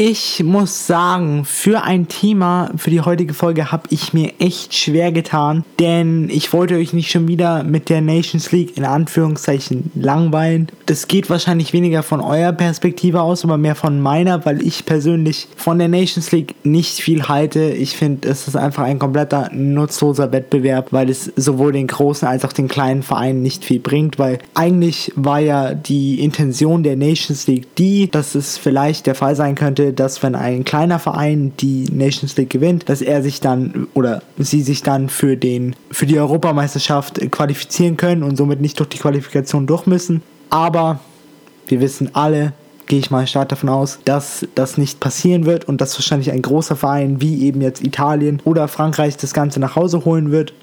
Ich muss sagen, für ein Thema für die heutige Folge habe ich mir echt schwer getan, denn ich wollte euch nicht schon wieder mit der Nations League in Anführungszeichen langweilen. Das geht wahrscheinlich weniger von eurer Perspektive aus, aber mehr von meiner, weil ich persönlich von der Nations League nicht viel halte. Ich finde, es ist einfach ein kompletter nutzloser Wettbewerb, weil es sowohl den großen als auch den kleinen Vereinen nicht viel bringt, weil eigentlich war ja die Intention der Nations League die, dass es vielleicht der Fall sein könnte, dass wenn ein kleiner Verein die Nations League gewinnt, dass er sich dann oder sie sich dann für den für die Europameisterschaft qualifizieren können und somit nicht durch die Qualifikation durch müssen. Aber wir wissen alle, gehe ich mal stark davon aus, dass das nicht passieren wird und dass wahrscheinlich ein großer Verein wie eben jetzt Italien oder Frankreich das Ganze nach Hause holen wird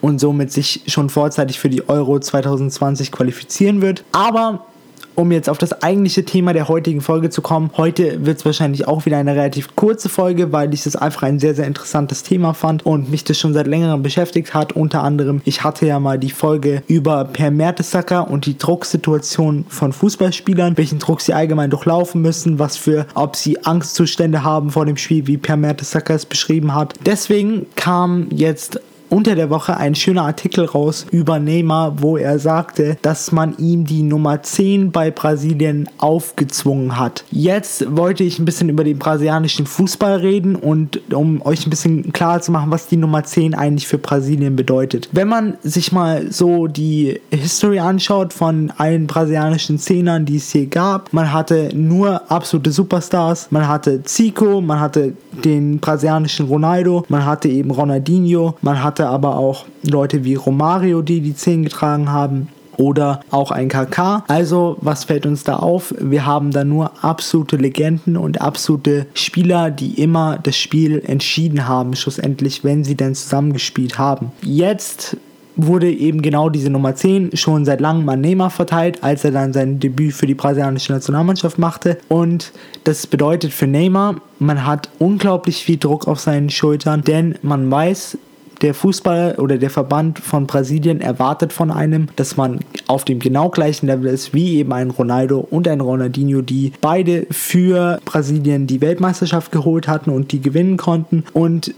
und somit sich schon vorzeitig für die Euro 2020 qualifizieren wird. Aber um jetzt auf das eigentliche Thema der heutigen Folge zu kommen. Heute wird es wahrscheinlich auch wieder eine relativ kurze Folge, weil ich das einfach ein sehr, sehr interessantes Thema fand und mich das schon seit längerem beschäftigt hat. Unter anderem, ich hatte ja mal die Folge über Per Mertesacker und die Drucksituation von Fußballspielern, welchen Druck sie allgemein durchlaufen müssen, was für, ob sie Angstzustände haben vor dem Spiel, wie Per Mertesacker es beschrieben hat. Deswegen kam jetzt unter der Woche ein schöner Artikel raus über Neymar, wo er sagte, dass man ihm die Nummer 10 bei Brasilien aufgezwungen hat. Jetzt wollte ich ein bisschen über den brasilianischen Fußball reden und um euch ein bisschen klar zu machen, was die Nummer 10 eigentlich für Brasilien bedeutet. Wenn man sich mal so die History anschaut von allen brasilianischen Zehnern, die es hier gab, man hatte nur absolute Superstars, man hatte Zico, man hatte den brasilianischen Ronaldo, man hatte eben Ronaldinho, man hatte hatte aber auch Leute wie Romario, die die 10 getragen haben oder auch ein KK. Also, was fällt uns da auf? Wir haben da nur absolute Legenden und absolute Spieler, die immer das Spiel entschieden haben, schlussendlich, wenn sie denn zusammengespielt haben. Jetzt wurde eben genau diese Nummer 10 schon seit langem an Neymar verteilt, als er dann sein Debüt für die brasilianische Nationalmannschaft machte. Und das bedeutet für Neymar, man hat unglaublich viel Druck auf seinen Schultern, denn man weiß, der Fußball oder der Verband von Brasilien erwartet von einem, dass man auf dem genau gleichen Level ist wie eben ein Ronaldo und ein Ronaldinho, die beide für Brasilien die Weltmeisterschaft geholt hatten und die gewinnen konnten. Und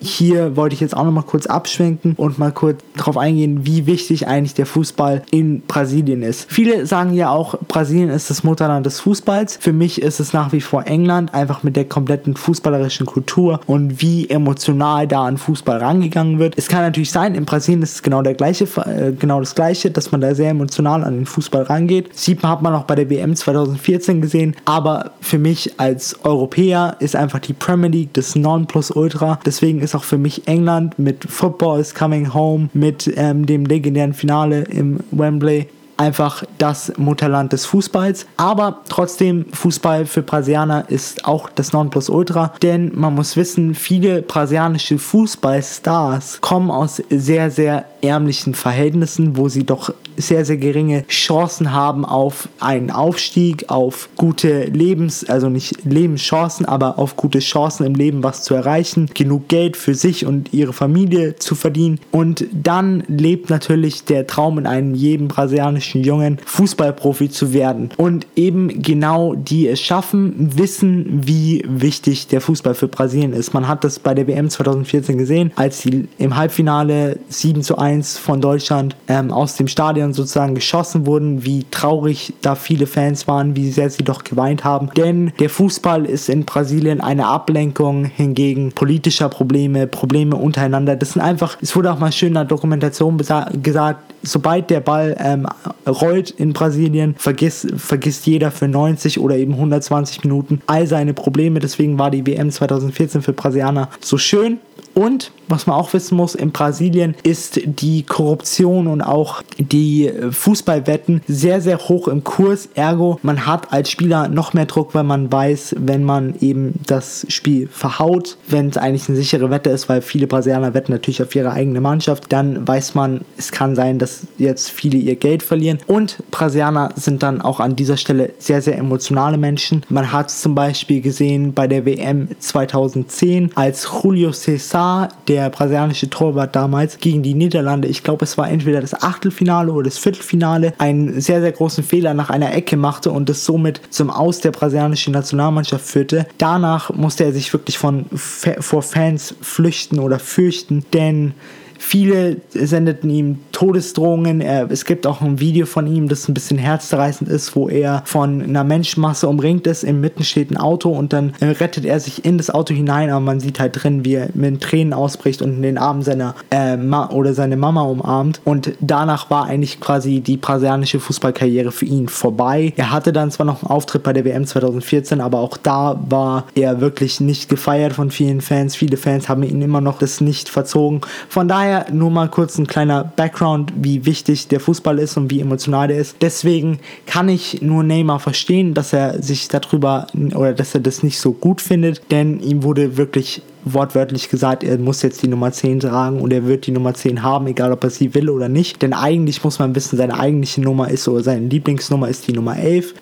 hier wollte ich jetzt auch noch mal kurz abschwenken und mal kurz darauf eingehen, wie wichtig eigentlich der Fußball in Brasilien ist. Viele sagen ja auch, Brasilien ist das Mutterland des Fußballs. Für mich ist es nach wie vor England, einfach mit der kompletten fußballerischen Kultur und wie emotional da an Fußball rangegangen wird. Es kann natürlich sein, in Brasilien ist es genau der gleiche, äh, genau das gleiche, dass man da sehr emotional an den Fußball rangeht. Sieht man, hat man auch bei der WM 2014 gesehen, aber für mich als Europäer ist einfach die Premier League das Nonplusultra. Deswegen ist ist auch für mich England mit Football is Coming Home, mit ähm, dem legendären Finale im Wembley einfach das Mutterland des Fußballs. Aber trotzdem, Fußball für Brasilianer ist auch das Nonplusultra, denn man muss wissen, viele brasilianische Fußballstars kommen aus sehr, sehr ärmlichen Verhältnissen, wo sie doch sehr, sehr geringe Chancen haben auf einen Aufstieg, auf gute Lebens-, also nicht Lebenschancen, aber auf gute Chancen im Leben was zu erreichen, genug Geld für sich und ihre Familie zu verdienen. Und dann lebt natürlich der Traum in einem jeden brasilianischen Jungen, Fußballprofi zu werden. Und eben genau die es schaffen, wissen, wie wichtig der Fußball für Brasilien ist. Man hat das bei der WM 2014 gesehen, als sie im Halbfinale 7 zu 1 1 von Deutschland ähm, aus dem Stadion sozusagen geschossen wurden, wie traurig da viele Fans waren, wie sehr sie doch geweint haben. Denn der Fußball ist in Brasilien eine Ablenkung hingegen politischer Probleme, Probleme untereinander. Das sind einfach, es wurde auch mal schön in der Dokumentation gesagt, sobald der Ball ähm, rollt in Brasilien, vergisst, vergisst jeder für 90 oder eben 120 Minuten all seine Probleme. Deswegen war die WM 2014 für Brasilianer so schön. Und was man auch wissen muss, in Brasilien ist die Korruption und auch die Fußballwetten sehr, sehr hoch im Kurs. Ergo, man hat als Spieler noch mehr Druck, weil man weiß, wenn man eben das Spiel verhaut, wenn es eigentlich eine sichere Wette ist, weil viele Brasilianer wetten natürlich auf ihre eigene Mannschaft, dann weiß man, es kann sein, dass jetzt viele ihr Geld verlieren. Und Brasilianer sind dann auch an dieser Stelle sehr, sehr emotionale Menschen. Man hat es zum Beispiel gesehen bei der WM 2010, als Julio Cesar Kaká, der brasilianische Torwart damals, gegen die Niederlande, ich glaube es war entweder das Achtelfinale oder das Viertelfinale, einen sehr, sehr großen Fehler nach einer Ecke machte und es somit zum Aus der brasilianischen Nationalmannschaft führte. Danach musste er sich wirklich von, vor Fans flüchten oder fürchten, denn Viele sendeten ihm Todesdrohungen. Es gibt auch ein Video von ihm, das ein bisschen herzzerreißend ist, wo er von einer Menschenmasse umringt ist. Im Mitten steht ein Auto und dann äh, rettet er sich in das Auto hinein, aber man sieht halt drin, wie er mit Tränen ausbricht und in den Arm seiner äh, oder seine Mama umarmt. Und danach war eigentlich quasi die brasilianische Fußballkarriere für ihn vorbei. Er hatte dann zwar noch einen Auftritt bei der WM 2014, aber auch da war er wirklich nicht gefeiert von vielen Fans. Viele Fans haben ihn immer noch das nicht verzogen. Von daher daher nur mal kurz ein kleiner Background, wie wichtig der Fußball ist und wie emotional der ist. Deswegen kann ich nur Neymar verstehen, dass er sich darüber oder dass er das nicht so gut findet, denn ihm wurde wirklich wortwörtlich gesagt, er muss jetzt die Nummer 10 tragen und er wird die Nummer 10 haben, egal ob er sie will oder nicht. Denn eigentlich muss man wissen, seine eigentliche Nummer ist oder seine Lieblingsnummer ist die Nummer 11.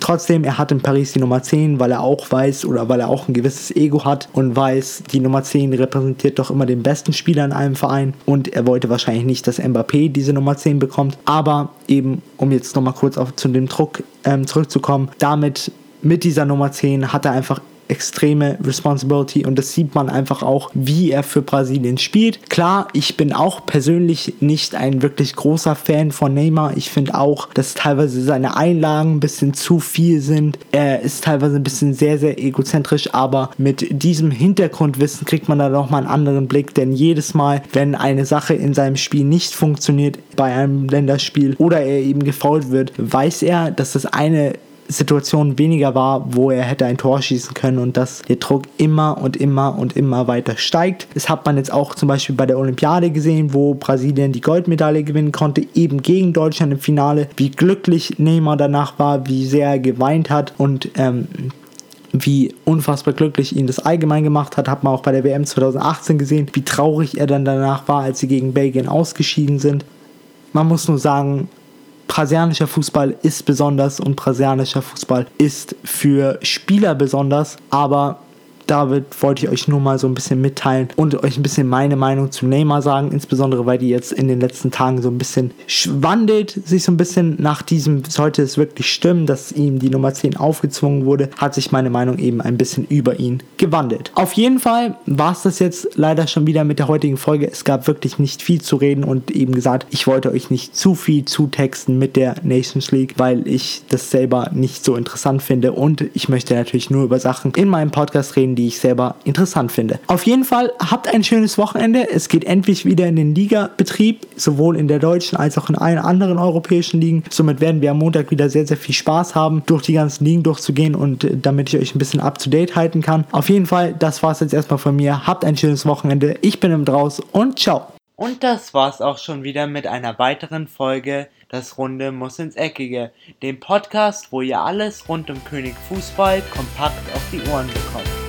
Trotzdem, er hat in Paris die Nummer 10, weil er auch weiß oder weil er auch ein gewisses Ego hat und weiß, die Nummer 10 repräsentiert doch immer den besten Spieler in einem Verein und er wollte wahrscheinlich nicht, dass Mbappé diese Nummer 10 bekommt. Aber eben, um jetzt nochmal kurz auf, zu dem Druck ähm, zurückzukommen, damit mit dieser Nummer 10 hat er einfach extreme Responsibility und das sieht man einfach auch, wie er für Brasilien spielt. Klar, ich bin auch persönlich nicht ein wirklich großer Fan von Neymar. Ich finde auch, dass teilweise seine Einlagen ein bisschen zu viel sind. Er ist teilweise ein bisschen sehr, sehr egozentrisch, aber mit diesem Hintergrundwissen kriegt man da nochmal einen anderen Blick, denn jedes Mal, wenn eine Sache in seinem Spiel nicht funktioniert, bei einem Länderspiel oder er eben gefault wird, weiß er, dass das eine Situation weniger war, wo er hätte ein Tor schießen können und dass der Druck immer und immer und immer weiter steigt. Das hat man jetzt auch zum Beispiel bei der Olympiade gesehen, wo Brasilien die Goldmedaille gewinnen konnte, eben gegen Deutschland im Finale. Wie glücklich Neymar danach war, wie sehr er geweint hat und ähm, wie unfassbar glücklich ihn das allgemein gemacht hat, hat man auch bei der WM 2018 gesehen, wie traurig er dann danach war, als sie gegen Belgien ausgeschieden sind. Man muss nur sagen, brasilianischer Fußball ist besonders und brasilianischer Fußball ist für Spieler besonders, aber David wollte ich euch nur mal so ein bisschen mitteilen und euch ein bisschen meine Meinung zu Neymar sagen, insbesondere weil die jetzt in den letzten Tagen so ein bisschen wandelt, sich so ein bisschen nach diesem, sollte es wirklich stimmen, dass ihm die Nummer 10 aufgezwungen wurde, hat sich meine Meinung eben ein bisschen über ihn gewandelt. Auf jeden Fall war es das jetzt leider schon wieder mit der heutigen Folge. Es gab wirklich nicht viel zu reden und eben gesagt, ich wollte euch nicht zu viel zutexten mit der Nations League, weil ich das selber nicht so interessant finde und ich möchte natürlich nur über Sachen in meinem Podcast reden, die ich selber interessant finde. Auf jeden Fall habt ein schönes Wochenende. Es geht endlich wieder in den Ligabetrieb, sowohl in der deutschen als auch in allen anderen europäischen Ligen. Somit werden wir am Montag wieder sehr, sehr viel Spaß haben, durch die ganzen Ligen durchzugehen und äh, damit ich euch ein bisschen up to date halten kann. Auf jeden Fall, das war es jetzt erstmal von mir. Habt ein schönes Wochenende. Ich bin im Draus und ciao. Und das war's auch schon wieder mit einer weiteren Folge Das Runde muss ins Eckige, dem Podcast, wo ihr alles rund um König Fußball kompakt auf die Ohren bekommt.